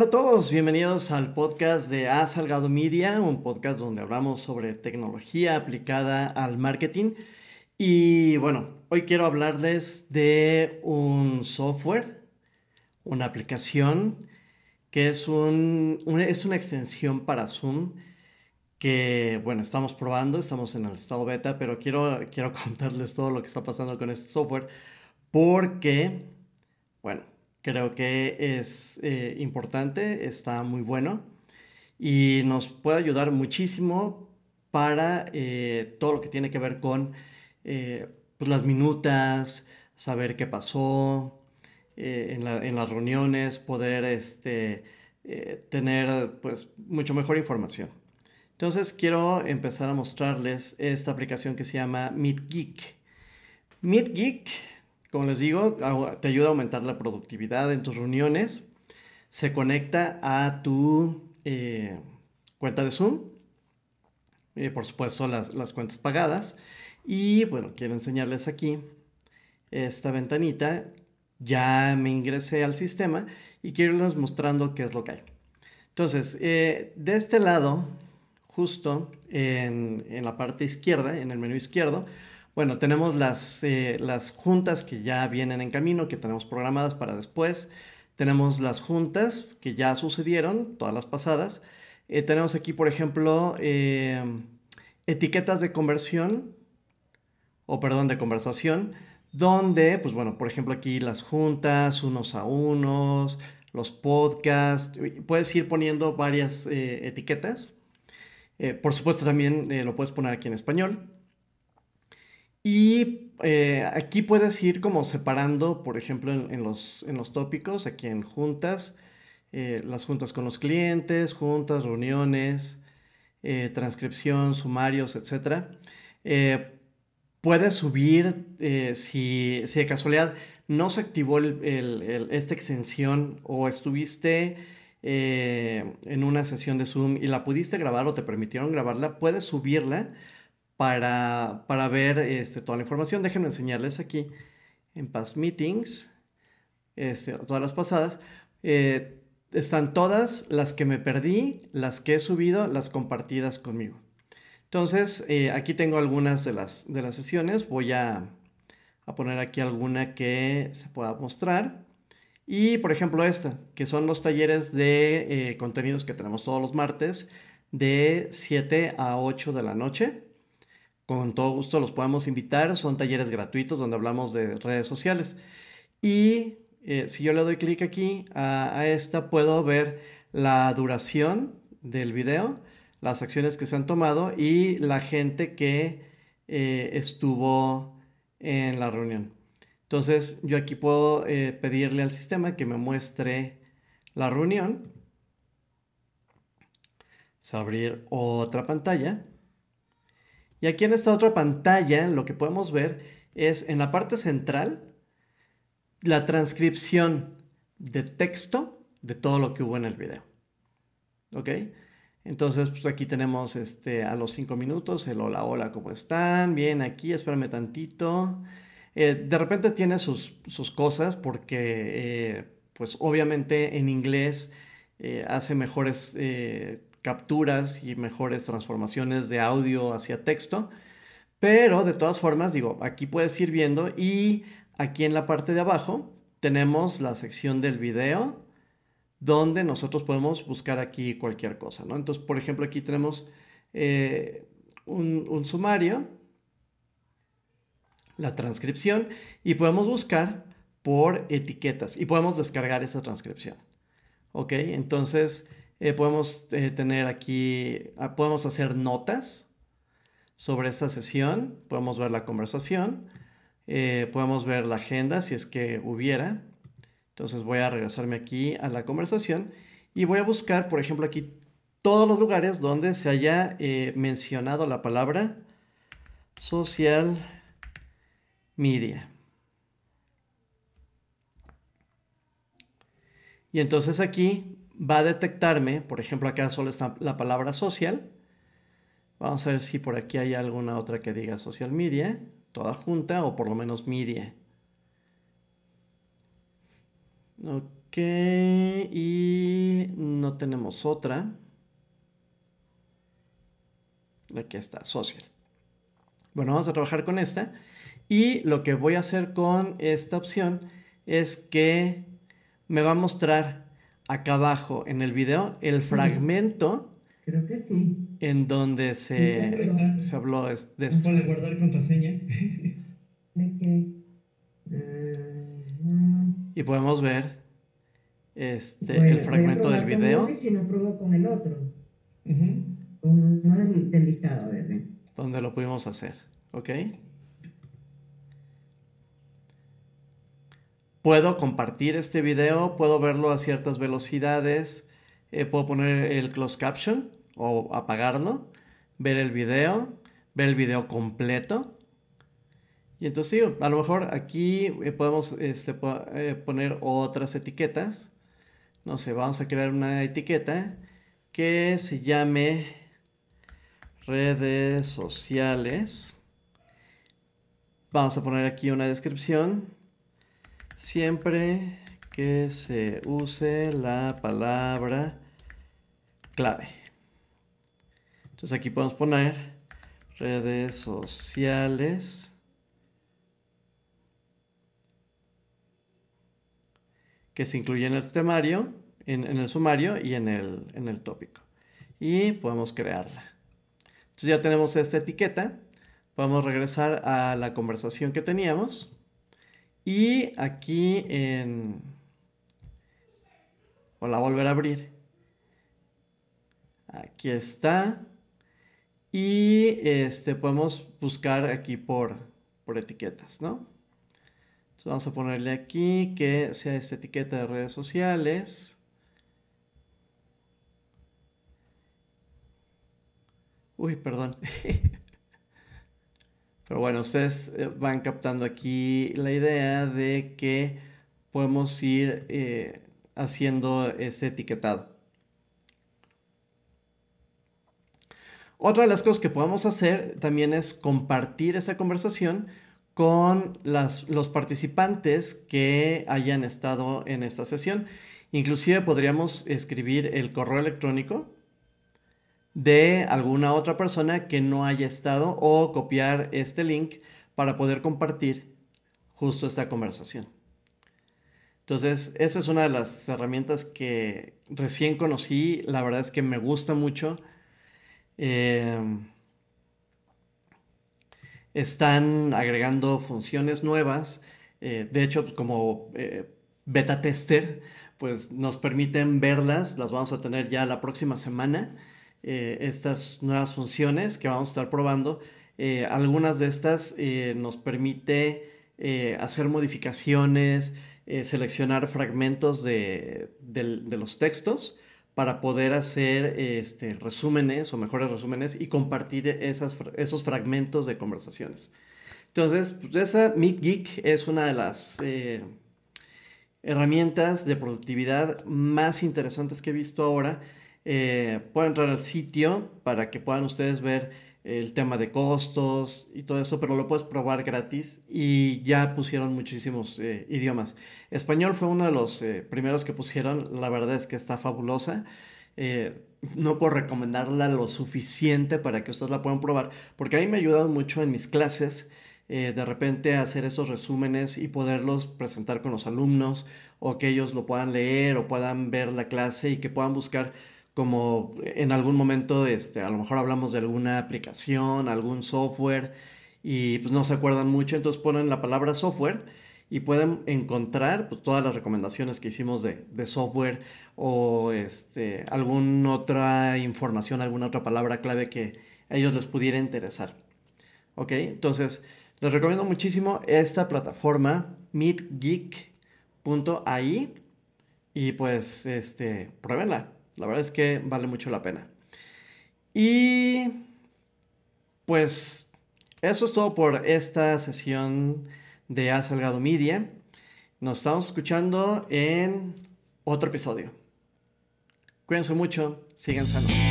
Hola a todos, bienvenidos al podcast de A Salgado Media, un podcast donde hablamos sobre tecnología aplicada al marketing. Y bueno, hoy quiero hablarles de un software, una aplicación que es, un, es una extensión para Zoom que, bueno, estamos probando, estamos en el estado beta, pero quiero, quiero contarles todo lo que está pasando con este software porque, bueno, Creo que es eh, importante, está muy bueno y nos puede ayudar muchísimo para eh, todo lo que tiene que ver con eh, pues, las minutas, saber qué pasó en, las reuniones, poder este, tener pues, mucho mejor información. Entonces quiero empezar a mostrarles esta aplicación que se llama MeetGeek. MeetGeek como les digo, te ayuda a aumentar la productividad en tus reuniones. Se conecta a tu eh, cuenta de Zoom. Eh, por supuesto, las, las, cuentas pagadas. Y bueno, quiero enseñarles aquí esta ventanita. Ya me ingresé al sistema y quiero irles mostrando qué es lo que hay. Entonces, eh, de este lado, justo en, en la parte izquierda, en el menú izquierdo, bueno, tenemos las, eh, las juntas que ya vienen en camino, que tenemos programadas para después. Tenemos las juntas que ya sucedieron, todas las pasadas. Eh, tenemos aquí, por ejemplo, eh, etiquetas de conversión, o perdón, de conversación, donde, pues bueno, por ejemplo, aquí las juntas, unos a unos, los podcasts, puedes ir poniendo varias etiquetas. por supuesto, también lo puedes poner aquí en español. Y eh, aquí puedes ir como separando, por ejemplo, en, los, en los, tópicos, aquí en juntas, eh, las juntas con los clientes, juntas, reuniones, eh, transcripción, sumarios, etc. puedes subir, si, si, de casualidad no se activó esta extensión o estuviste en una sesión de Zoom y la pudiste grabar o te permitieron grabarla, puedes subirla para, ver este, toda la información. Déjenme enseñarles aquí en Past Meetings, este, todas las pasadas. Eh, están todas las que me perdí, las que he subido, las compartidas conmigo. Entonces, eh, aquí tengo algunas de las, de las sesiones. Voy a, poner aquí alguna que se pueda mostrar. Y, por ejemplo, esta, que son los talleres de eh, contenidos que tenemos todos los martes de 7 a 8 de la noche. Con todo gusto los podemos invitar. Son talleres gratuitos donde hablamos de redes sociales. Y eh, si yo le doy clic aquí a, esta, puedo ver la duración del video, las acciones que se han tomado y la gente que eh, estuvo en la reunión. Entonces yo aquí puedo eh, pedirle al sistema que me muestre la reunión. Es abrir otra pantalla. Y aquí en esta otra pantalla lo que podemos ver es en la parte central la transcripción de texto de todo lo que hubo en el video. ¿Ok? Entonces, pues aquí tenemos este, a los cinco minutos el hola, hola, ¿cómo están? Bien, aquí, espérame tantito. Eh, de repente tiene sus, cosas porque, eh, pues obviamente en inglés eh, hace mejores capturas y mejores transformaciones de audio hacia texto. Pero de todas formas, digo, aquí puedes ir viendo y aquí en la parte de abajo tenemos la sección del video donde nosotros podemos buscar aquí cualquier cosa, ¿no? Entonces, por ejemplo, aquí tenemos eh, un, un sumario, la transcripción y podemos buscar por etiquetas y podemos descargar esa transcripción. ¿Ok? Entonces, eh, podemos eh, tener aquí, ah, podemos hacer notas sobre esta sesión, podemos ver la conversación, eh, podemos ver la agenda si es que hubiera. Entonces voy a regresarme aquí a la conversación y voy a buscar, por ejemplo, aquí todos los lugares donde se haya mencionado la palabra social media. Y entonces aquí va a detectarme, por ejemplo, acá solo está la palabra social. Vamos a ver si por aquí hay alguna otra que diga social media, toda junta o por lo menos media. Ok, y no tenemos otra. Aquí está, social. Bueno, vamos a trabajar con esta. Y lo que voy a hacer con esta opción es que me va a mostrar acá abajo en el video el fragmento. Creo que sí. En donde se, se habló de esto. Para guardar contraseña. y podemos ver este, el fragmento del video. si no pruebo con el otro. Con uno del, listado, ¿verdad? Donde lo pudimos hacer. ¿Ok? Puedo compartir este video, puedo verlo a ciertas velocidades, eh, puedo poner el closed caption o apagarlo, ver el video, ver el video completo. Y entonces sí, a lo mejor aquí eh, podemos este, eh, poner otras etiquetas. No sé, vamos a crear una etiqueta que se llame redes sociales. Vamos a poner aquí una descripción siempre que se use la palabra clave. Entonces aquí podemos poner redes sociales. que se incluye en el temario, en, el sumario y en el, en el tópico. Y podemos crearla. Entonces ya tenemos esta etiqueta. Podemos regresar a la conversación que teníamos. Y aquí en... O la volver a abrir. Aquí está. Y este, podemos buscar aquí por, por etiquetas, ¿no? Entonces vamos a ponerle aquí que sea esta etiqueta de redes sociales. Uy, perdón. Pero bueno, ustedes eh, van captando aquí la idea de que podemos ir eh, haciendo este etiquetado. Otra de las cosas que podemos hacer también es compartir esta conversación con los participantes que hayan estado en esta sesión. Inclusive podríamos escribir el correo electrónico de alguna otra persona que no haya estado o copiar este link para poder compartir justo esta conversación. Entonces, esa es una de las herramientas que recién conocí. La verdad es que me gusta mucho. Em, están agregando funciones nuevas. Eh, de hecho, como eh, beta tester, pues nos permiten verlas. Las vamos a tener ya la próxima semana. Eh, estas nuevas funciones que vamos a estar probando. Eh, algunas de estas eh, nos permite hacer modificaciones, seleccionar fragmentos de, los textos para poder hacer este, resúmenes o mejores resúmenes y compartir esos fragmentos de conversaciones. Entonces, pues, esa Meet Geek es una de las herramientas de productividad más interesantes que he visto ahora eh, entrar al sitio para que puedan ustedes ver el tema de costos y todo eso, pero lo puedes probar gratis y ya pusieron muchísimos eh, idiomas. Español fue uno de los eh, primeros que pusieron, la verdad es que está fabulosa. no puedo recomendarla lo suficiente para que ustedes la puedan probar, porque a mí me ha ayudado mucho en mis clases. de repente hacer esos resúmenes y poderlos presentar con los alumnos o que ellos lo puedan leer o puedan ver la clase y que puedan buscar como en algún momento, este, a lo mejor hablamos de alguna aplicación, algún software y pues no se acuerdan mucho, entonces ponen la palabra software y pueden encontrar pues, todas las recomendaciones que hicimos de, software o este, alguna otra información, alguna otra palabra clave que a ellos les pudiera interesar. ¿Ok? Entonces, les recomiendo muchísimo esta plataforma, meetgeek.ai y pues, este, pruébenla. La verdad es que vale mucho la pena. Y pues eso es todo por esta sesión de A Salgado Media. Nos estamos escuchando en otro episodio. Cuídense mucho, sigan sanos.